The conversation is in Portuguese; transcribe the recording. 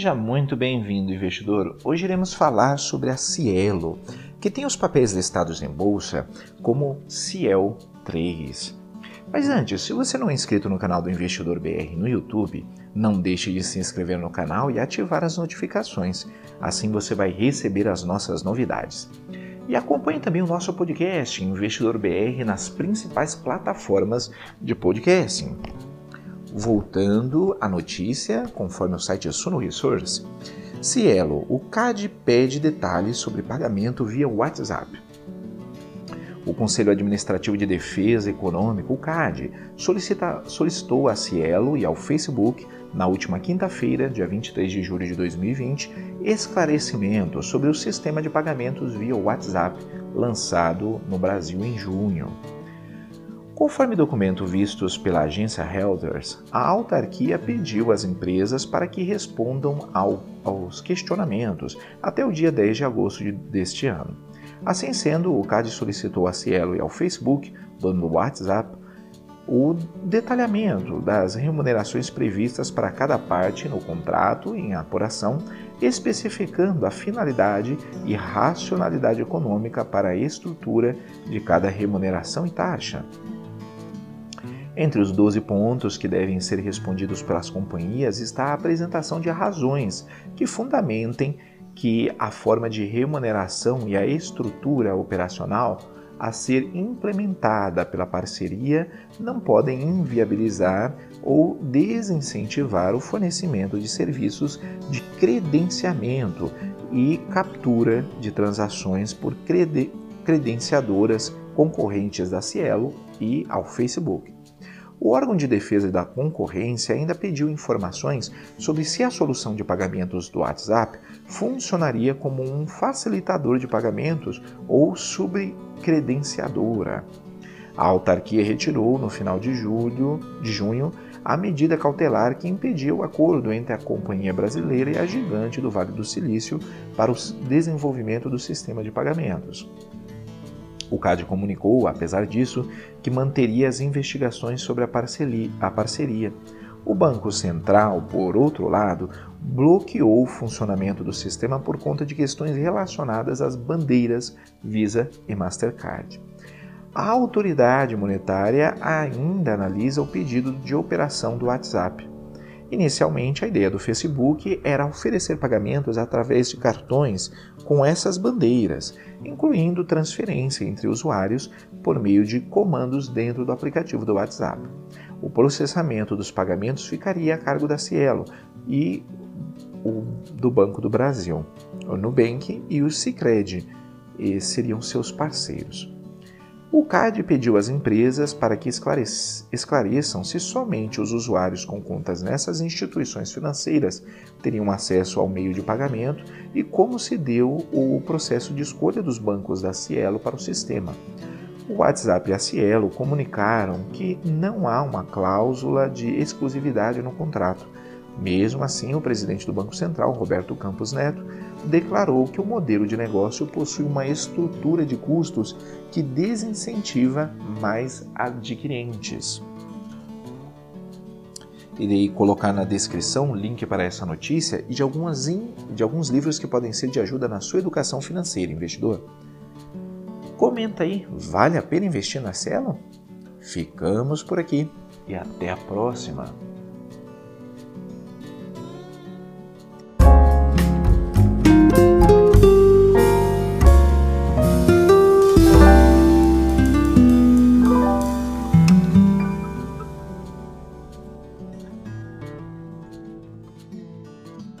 Seja muito bem-vindo, investidor. Hoje iremos falar sobre a Cielo, que tem os papéis listados em bolsa como Ciel 3. Mas antes, se você não é inscrito no canal do Investidor BR no YouTube, não deixe de se inscrever no canal e ativar as notificações. Assim você vai receber as nossas novidades. E acompanhe também o nosso podcast Investidor BR nas principais plataformas de podcasting. Voltando à notícia, conforme o site Suno Resource, Cielo, o CAD pede detalhes sobre pagamento via WhatsApp. O Conselho Administrativo de Defesa Econômica, o CAD, solicita, solicitou a Cielo e ao Facebook, na última quinta-feira, dia 23 de julho de 2020, esclarecimentos sobre o sistema de pagamentos via WhatsApp lançado no Brasil em junho. Conforme documento vistos pela agência Reuters, a autarquia pediu às empresas para que respondam ao, aos questionamentos até o dia 10 de agosto de, deste ano. Assim sendo, o CAD solicitou a Cielo e ao Facebook, dono do WhatsApp, o detalhamento das remunerações previstas para cada parte no contrato em apuração, especificando a finalidade e racionalidade econômica para a estrutura de cada remuneração e taxa. Entre os 12 pontos que devem ser respondidos pelas companhias está a apresentação de razões que fundamentem que a forma de remuneração e a estrutura operacional a ser implementada pela parceria não podem inviabilizar ou desincentivar o fornecimento de serviços de credenciamento e captura de transações por credenciadoras concorrentes da Cielo e ao Facebook. O órgão de defesa da concorrência ainda pediu informações sobre se a solução de pagamentos do WhatsApp funcionaria como um facilitador de pagamentos ou subcredenciadora. A autarquia retirou no final de julho, de junho, a medida cautelar que impedia o acordo entre a companhia brasileira e a gigante do Vale do Silício para o desenvolvimento do sistema de pagamentos. O CAD comunicou, apesar disso, que manteria as investigações sobre a parceria. O Banco Central, por outro lado, bloqueou o funcionamento do sistema por conta de questões relacionadas às bandeiras Visa e Mastercard. A autoridade monetária ainda analisa o pedido de operação do WhatsApp. Inicialmente, a ideia do Facebook era oferecer pagamentos através de cartões com essas bandeiras, incluindo transferência entre usuários por meio de comandos dentro do aplicativo do WhatsApp. O processamento dos pagamentos ficaria a cargo da Cielo e o, do Banco do Brasil. O Nubank e o Sicredi seriam seus parceiros. O CAD pediu às empresas para que esclareçam se somente os usuários com contas nessas instituições financeiras teriam acesso ao meio de pagamento e como se deu o processo de escolha dos bancos da Cielo para o sistema. O WhatsApp e a Cielo comunicaram que não há uma cláusula de exclusividade no contrato. Mesmo assim, o presidente do Banco Central, Roberto Campos Neto, declarou que o modelo de negócio possui uma estrutura de custos que desincentiva mais adquirentes. Irei colocar na descrição o link para essa notícia e de, algumas in, de alguns livros que podem ser de ajuda na sua educação financeira, investidor. Comenta aí, vale a pena investir na Cielo? Ficamos por aqui e até a próxima!